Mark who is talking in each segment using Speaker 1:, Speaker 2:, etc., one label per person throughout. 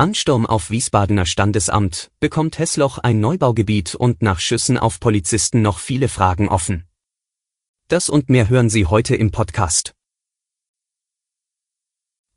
Speaker 1: Ansturm auf Wiesbadener Standesamt, bekommt Hessloch ein Neubaugebiet und nach Schüssen auf Polizisten noch viele Fragen offen. Das und mehr hören Sie heute im Podcast.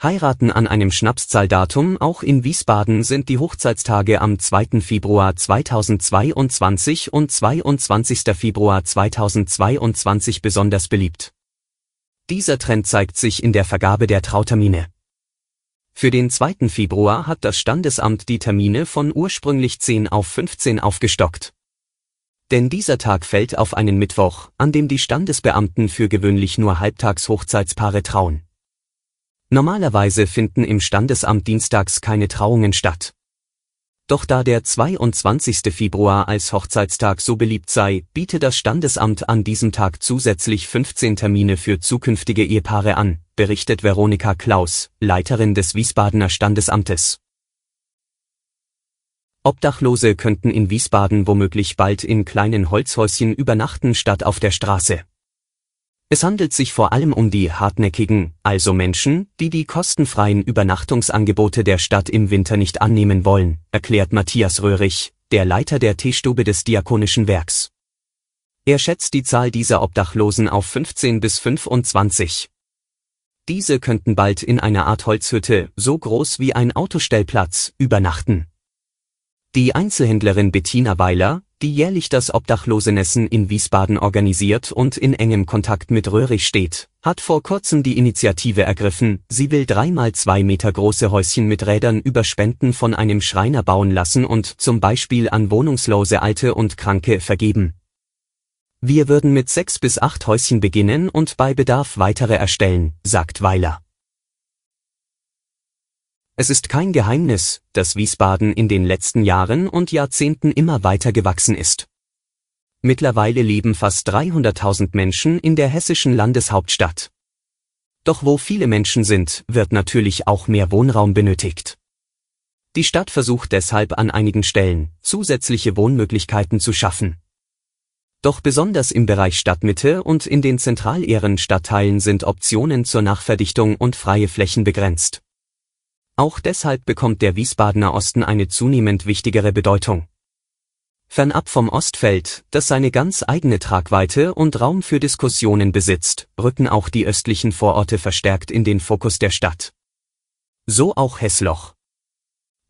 Speaker 1: Heiraten an einem Schnapszahldatum, auch in Wiesbaden sind die Hochzeitstage am 2. Februar 2022 und 22. Februar 2022 besonders beliebt. Dieser Trend zeigt sich in der Vergabe der Trautermine. Für den 2. Februar hat das Standesamt die Termine von ursprünglich 10 auf 15 aufgestockt. Denn dieser Tag fällt auf einen Mittwoch, an dem die Standesbeamten für gewöhnlich nur halbtags Hochzeitspaare trauen. Normalerweise finden im Standesamt dienstags keine Trauungen statt. Doch da der 22. Februar als Hochzeitstag so beliebt sei, bietet das Standesamt an diesem Tag zusätzlich 15 Termine für zukünftige Ehepaare an, berichtet Veronika Klaus, Leiterin des Wiesbadener Standesamtes. Obdachlose könnten in Wiesbaden womöglich bald in kleinen Holzhäuschen übernachten statt auf der Straße. Es handelt sich vor allem um die hartnäckigen, also Menschen, die die kostenfreien Übernachtungsangebote der Stadt im Winter nicht annehmen wollen, erklärt Matthias Röhrig, der Leiter der Teestube des Diakonischen Werks. Er schätzt die Zahl dieser Obdachlosen auf 15 bis 25. Diese könnten bald in einer Art Holzhütte, so groß wie ein Autostellplatz, übernachten. Die Einzelhändlerin Bettina Weiler, die jährlich das Obdachlosenessen in Wiesbaden organisiert und in engem Kontakt mit Röhrig steht, hat vor kurzem die Initiative ergriffen, sie will dreimal zwei Meter große Häuschen mit Rädern über Spenden von einem Schreiner bauen lassen und zum Beispiel an wohnungslose Alte und Kranke vergeben. Wir würden mit sechs bis acht Häuschen beginnen und bei Bedarf weitere erstellen, sagt Weiler. Es ist kein Geheimnis, dass Wiesbaden in den letzten Jahren und Jahrzehnten immer weiter gewachsen ist. Mittlerweile leben fast 300.000 Menschen in der hessischen Landeshauptstadt. Doch wo viele Menschen sind, wird natürlich auch mehr Wohnraum benötigt. Die Stadt versucht deshalb an einigen Stellen, zusätzliche Wohnmöglichkeiten zu schaffen. Doch besonders im Bereich Stadtmitte und in den zentralehren Stadtteilen sind Optionen zur Nachverdichtung und freie Flächen begrenzt. Auch deshalb bekommt der Wiesbadener Osten eine zunehmend wichtigere Bedeutung. Fernab vom Ostfeld, das seine ganz eigene Tragweite und Raum für Diskussionen besitzt, rücken auch die östlichen Vororte verstärkt in den Fokus der Stadt. So auch Hessloch.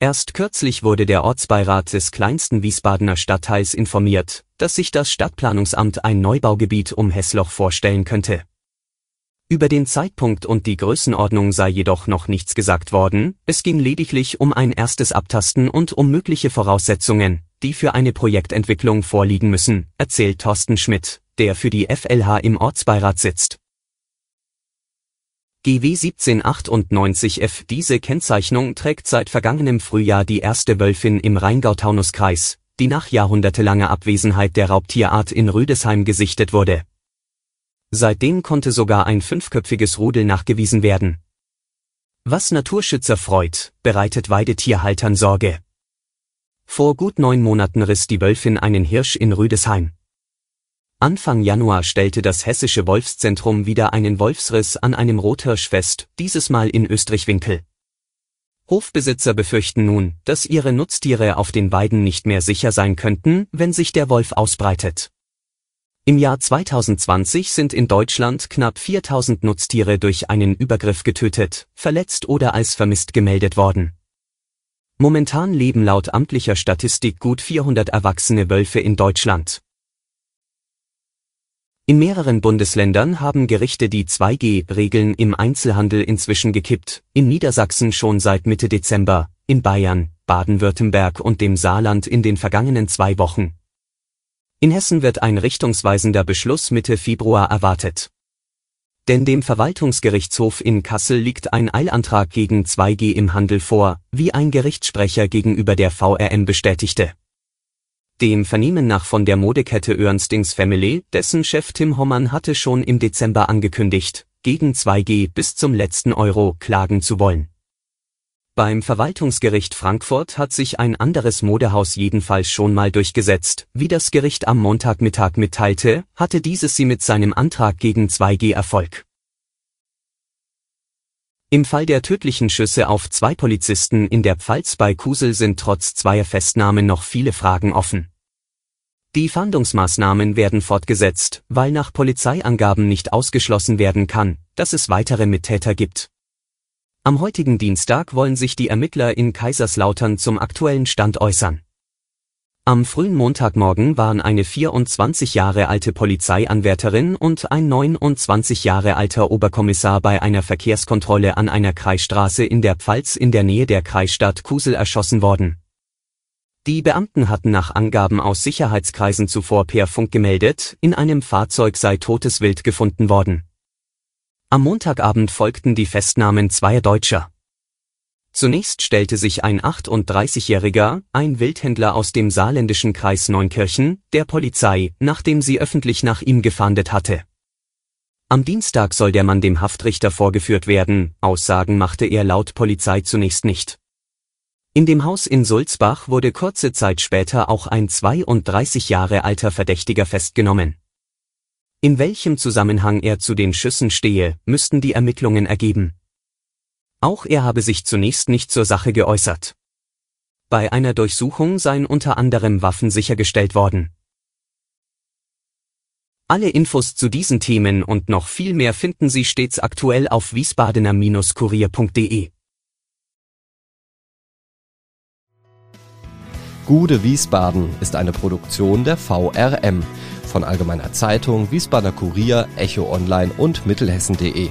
Speaker 1: Erst kürzlich wurde der Ortsbeirat des kleinsten Wiesbadener Stadtteils informiert, dass sich das Stadtplanungsamt ein Neubaugebiet um Hessloch vorstellen könnte. Über den Zeitpunkt und die Größenordnung sei jedoch noch nichts gesagt worden, es ging lediglich um ein erstes Abtasten und um mögliche Voraussetzungen, die für eine Projektentwicklung vorliegen müssen, erzählt Thorsten Schmidt, der für die FLH im Ortsbeirat sitzt. GW 1798F Diese Kennzeichnung trägt seit vergangenem Frühjahr die erste Wölfin im Rheingau-Taunus-Kreis, die nach jahrhundertelanger Abwesenheit der Raubtierart in Rüdesheim gesichtet wurde Seitdem konnte sogar ein fünfköpfiges Rudel nachgewiesen werden. Was Naturschützer freut, bereitet Weidetierhaltern Sorge. Vor gut neun Monaten riss die Wölfin einen Hirsch in Rüdesheim. Anfang Januar stellte das hessische Wolfszentrum wieder einen Wolfsriss an einem Rothirsch fest, dieses Mal in Österreichwinkel. Hofbesitzer befürchten nun, dass ihre Nutztiere auf den Weiden nicht mehr sicher sein könnten, wenn sich der Wolf ausbreitet. Im Jahr 2020 sind in Deutschland knapp 4000 Nutztiere durch einen Übergriff getötet, verletzt oder als vermisst gemeldet worden. Momentan leben laut amtlicher Statistik gut 400 erwachsene Wölfe in Deutschland. In mehreren Bundesländern haben Gerichte die 2G-Regeln im Einzelhandel inzwischen gekippt, in Niedersachsen schon seit Mitte Dezember, in Bayern, Baden-Württemberg und dem Saarland in den vergangenen zwei Wochen. In Hessen wird ein richtungsweisender Beschluss Mitte Februar erwartet. Denn dem Verwaltungsgerichtshof in Kassel liegt ein Eilantrag gegen 2G im Handel vor, wie ein Gerichtssprecher gegenüber der VRM bestätigte. Dem Vernehmen nach von der Modekette Ernstings Family, dessen Chef Tim Hommann hatte schon im Dezember angekündigt, gegen 2G bis zum letzten Euro klagen zu wollen. Beim Verwaltungsgericht Frankfurt hat sich ein anderes Modehaus jedenfalls schon mal durchgesetzt. Wie das Gericht am Montagmittag mitteilte, hatte dieses sie mit seinem Antrag gegen 2G Erfolg. Im Fall der tödlichen Schüsse auf zwei Polizisten in der Pfalz bei Kusel sind trotz zweier Festnahmen noch viele Fragen offen. Die Fahndungsmaßnahmen werden fortgesetzt, weil nach Polizeiangaben nicht ausgeschlossen werden kann, dass es weitere Mittäter gibt. Am heutigen Dienstag wollen sich die Ermittler in Kaiserslautern zum aktuellen Stand äußern. Am frühen Montagmorgen waren eine 24 Jahre alte Polizeianwärterin und ein 29 Jahre alter Oberkommissar bei einer Verkehrskontrolle an einer Kreisstraße in der Pfalz in der Nähe der Kreisstadt Kusel erschossen worden. Die Beamten hatten nach Angaben aus Sicherheitskreisen zuvor per Funk gemeldet, in einem Fahrzeug sei totes Wild gefunden worden. Am Montagabend folgten die Festnahmen zweier Deutscher. Zunächst stellte sich ein 38-Jähriger, ein Wildhändler aus dem saarländischen Kreis Neunkirchen, der Polizei, nachdem sie öffentlich nach ihm gefahndet hatte. Am Dienstag soll der Mann dem Haftrichter vorgeführt werden, Aussagen machte er laut Polizei zunächst nicht. In dem Haus in Sulzbach wurde kurze Zeit später auch ein 32 Jahre alter Verdächtiger festgenommen. In welchem Zusammenhang er zu den Schüssen stehe, müssten die Ermittlungen ergeben. Auch er habe sich zunächst nicht zur Sache geäußert. Bei einer Durchsuchung seien unter anderem Waffen sichergestellt worden. Alle Infos zu diesen Themen und noch viel mehr finden Sie stets aktuell auf wiesbadener-kurier.de.
Speaker 2: Gude Wiesbaden ist eine Produktion der VRM von Allgemeiner Zeitung, Wiesbadener Kurier, Echo Online und Mittelhessen.de.